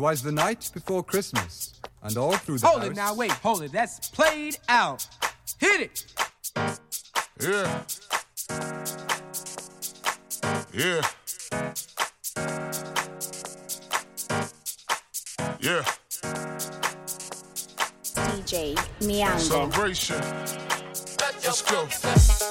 Twas the night before Christmas, and all through the Hold house... it now, wait, hold it. That's played out. Hit it! Yeah. Yeah. Yeah. DJ Meow. Celebration. Let's go.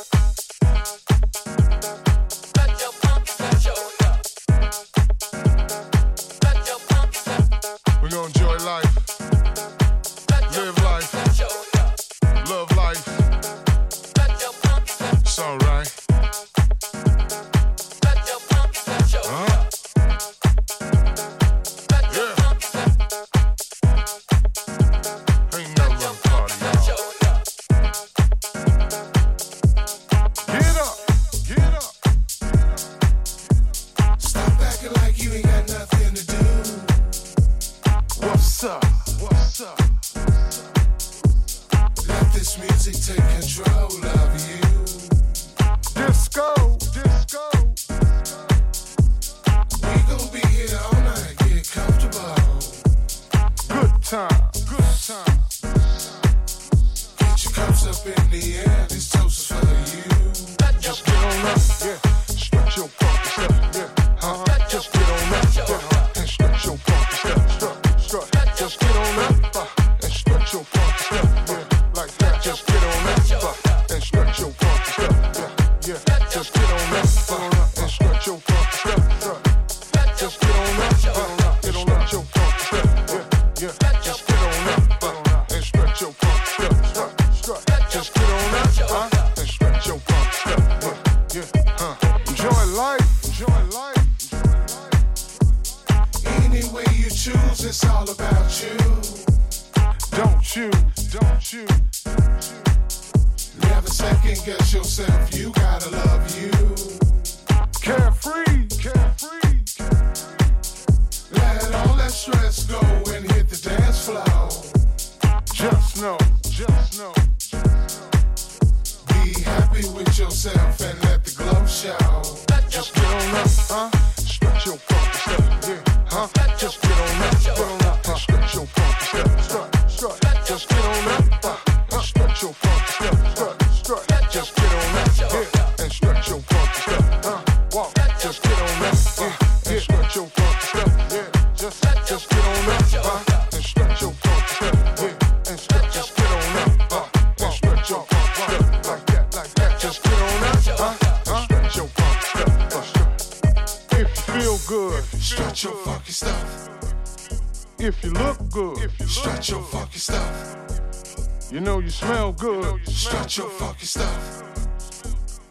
Strut your fucking stuff.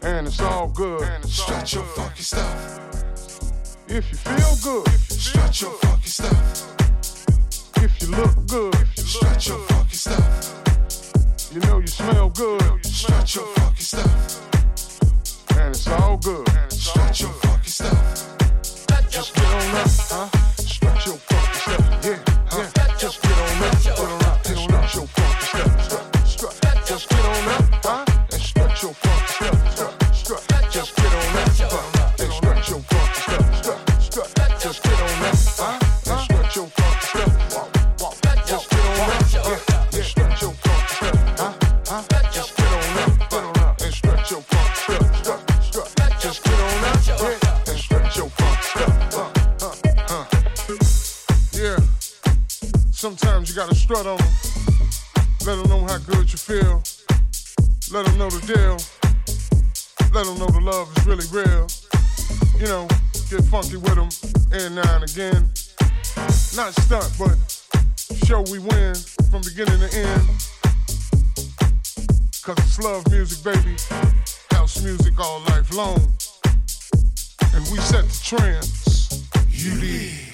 And it's all good. Stretch your fucking stuff. strut on them. Let them know how good you feel. Let them know the deal. Let them know the love is really real. You know, get funky with them and now and again. Not stunt, but show we win from beginning to end. Cause it's love music, baby. House music all life long. And we set the trends. You did.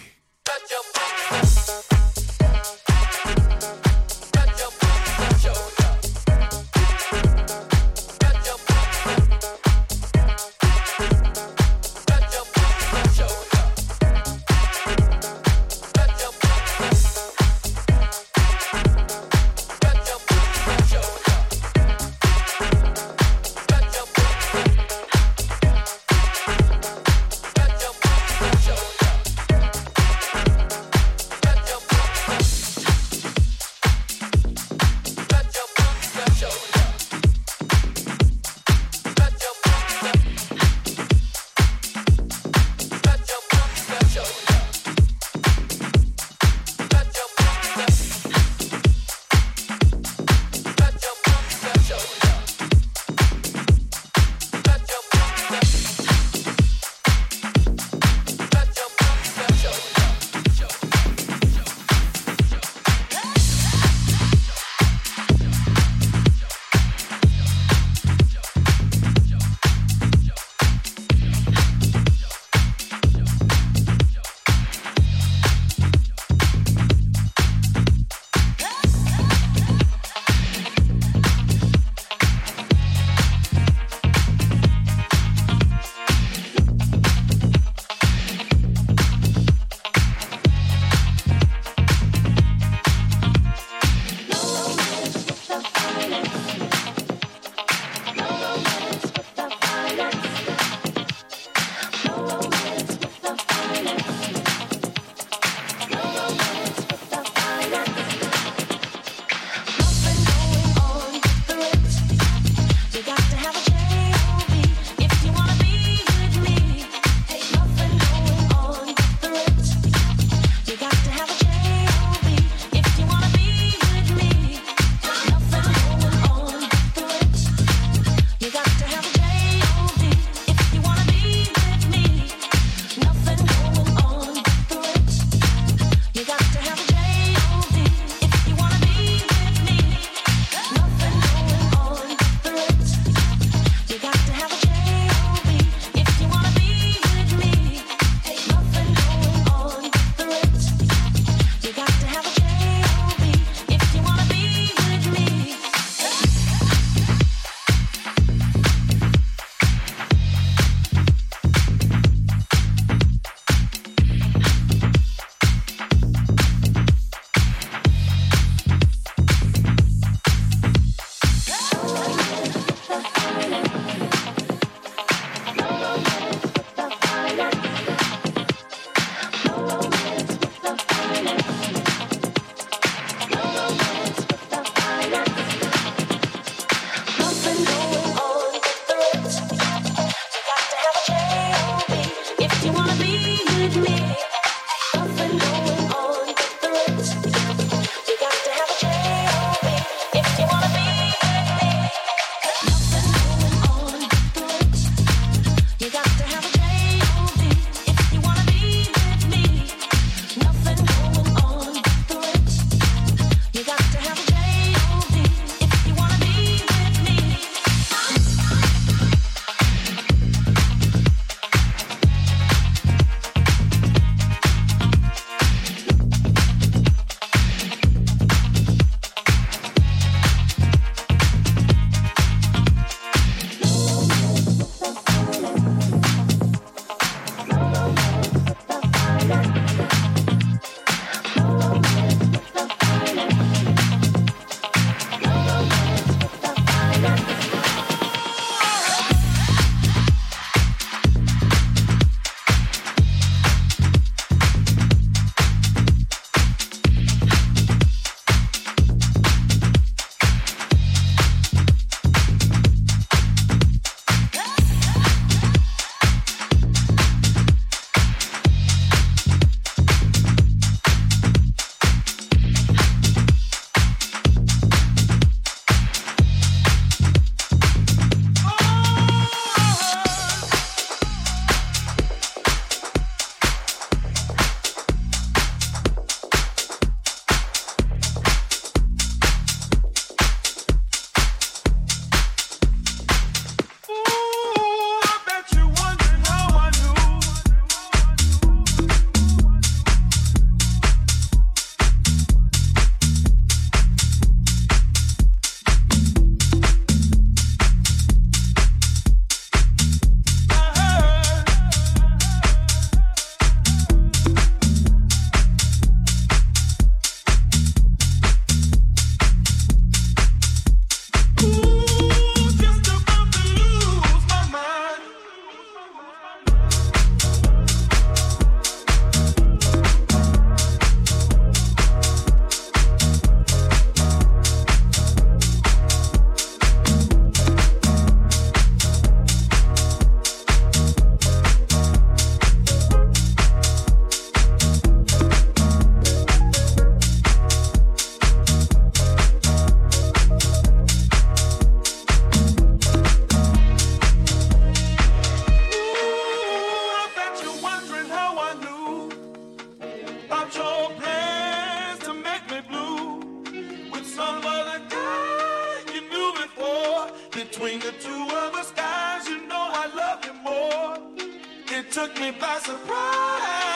by surprise.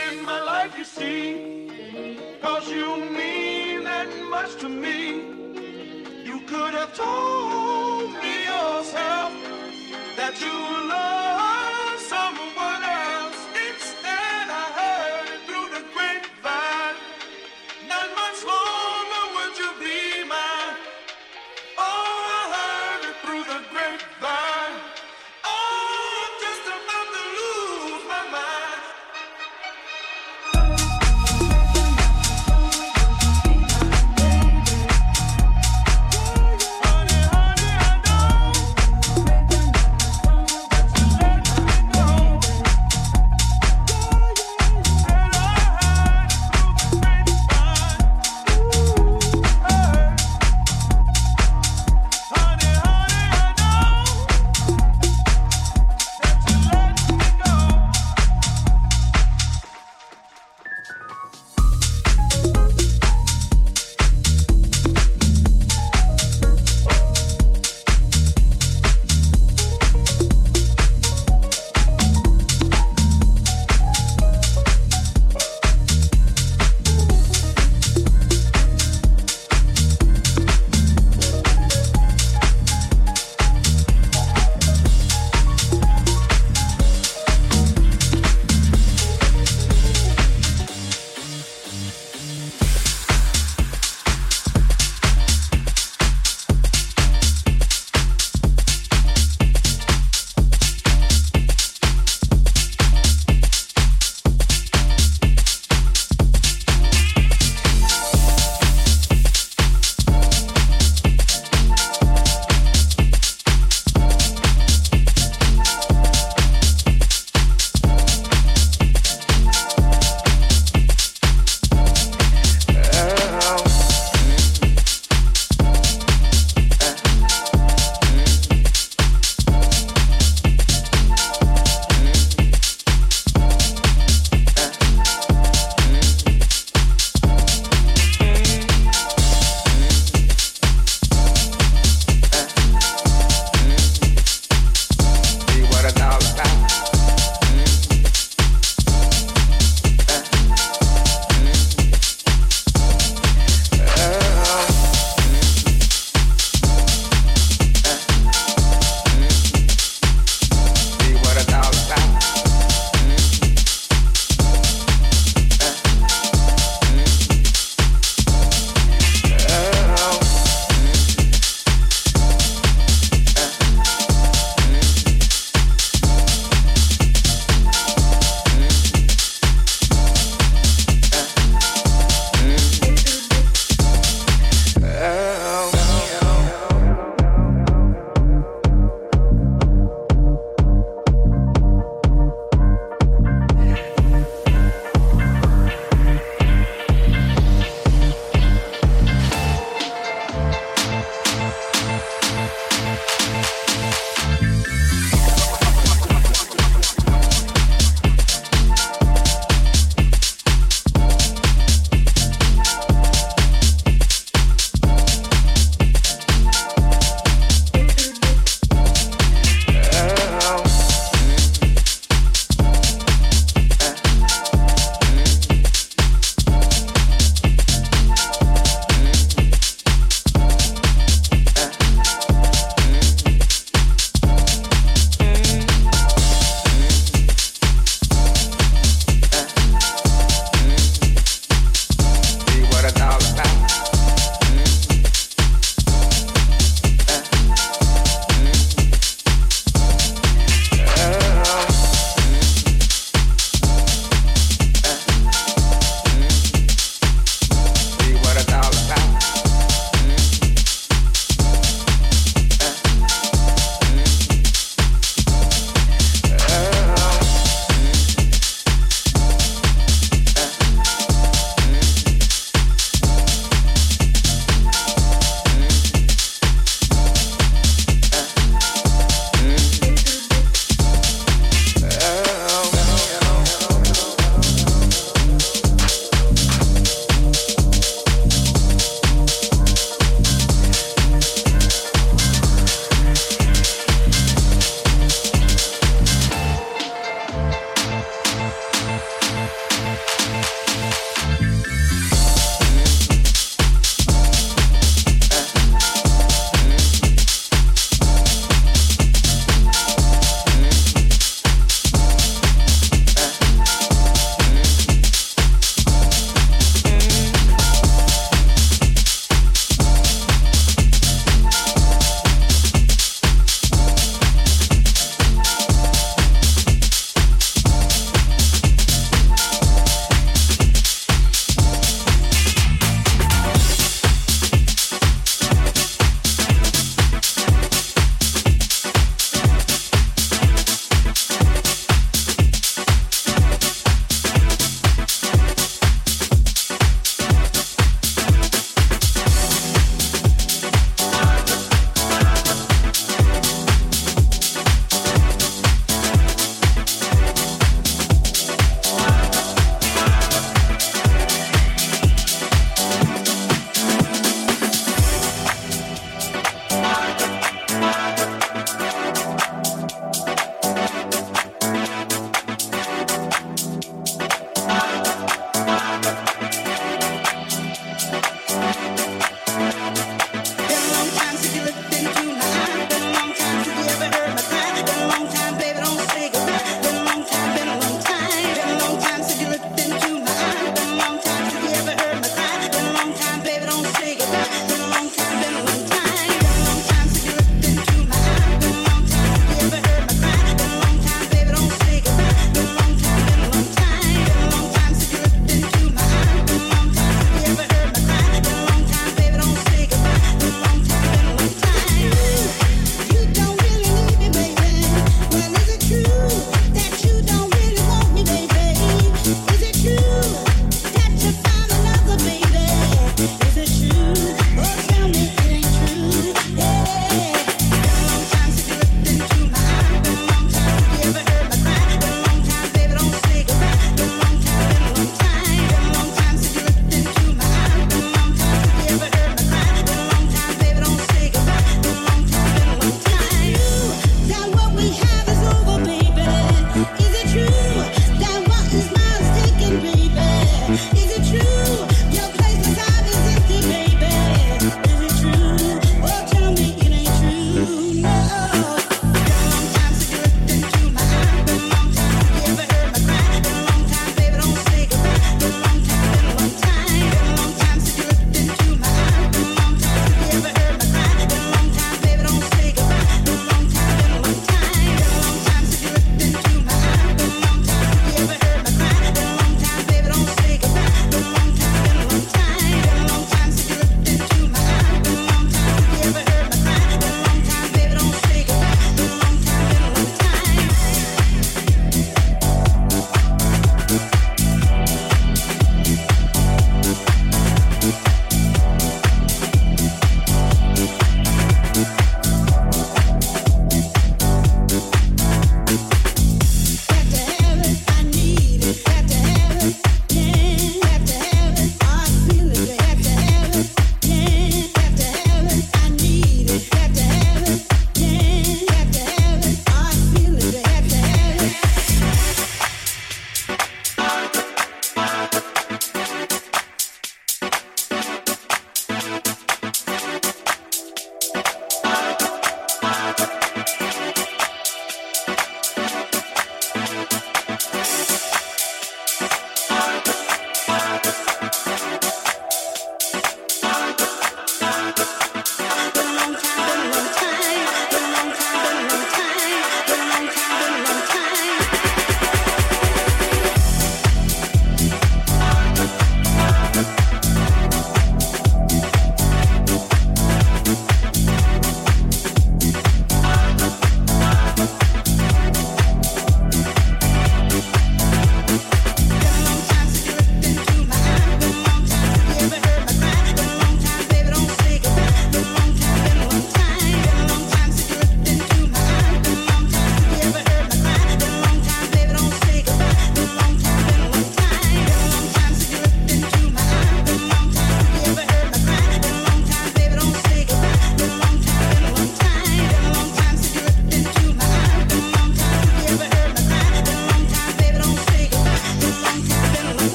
in my life, you see. Cause you mean that much to me. You could have told me yourself that you love.